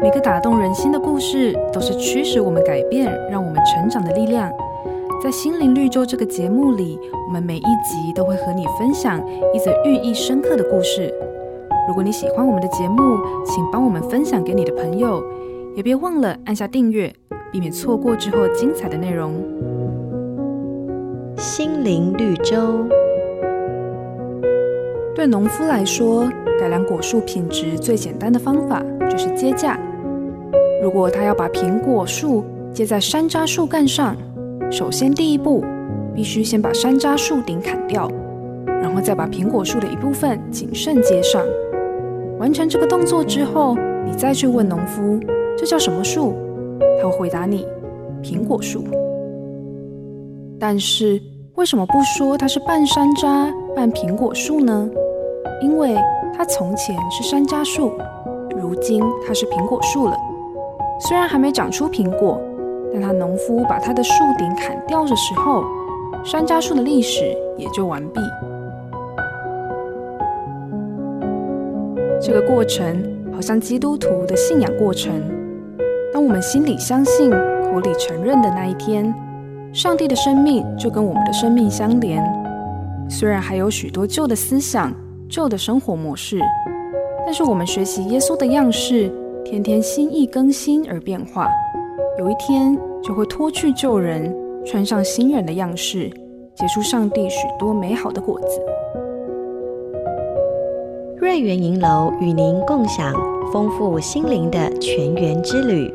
每个打动人心的故事，都是驱使我们改变、让我们成长的力量。在心灵绿洲这个节目里，我们每一集都会和你分享一则寓意深刻的故事。如果你喜欢我们的节目，请帮我们分享给你的朋友，也别忘了按下订阅，避免错过之后精彩的内容。心灵绿洲。对农夫来说，改良果树品质最简单的方法就是接架。如果他要把苹果树接在山楂树干上，首先第一步必须先把山楂树顶砍掉，然后再把苹果树的一部分谨慎接上。完成这个动作之后，你再去问农夫这叫什么树，他会回答你苹果树。但是为什么不说它是半山楂半苹果树呢？因为它从前是山楂树，如今它是苹果树了。虽然还没长出苹果，但他农夫把他的树顶砍掉的时候，山楂树的历史也就完毕。这个过程好像基督徒的信仰过程。当我们心里相信、口里承认的那一天，上帝的生命就跟我们的生命相连。虽然还有许多旧的思想、旧的生活模式，但是我们学习耶稣的样式，天天心意更新而变化，有一天就会脱去旧人，穿上新人的样式，结出上帝许多美好的果子。瑞园银楼与您共享丰富心灵的全员之旅。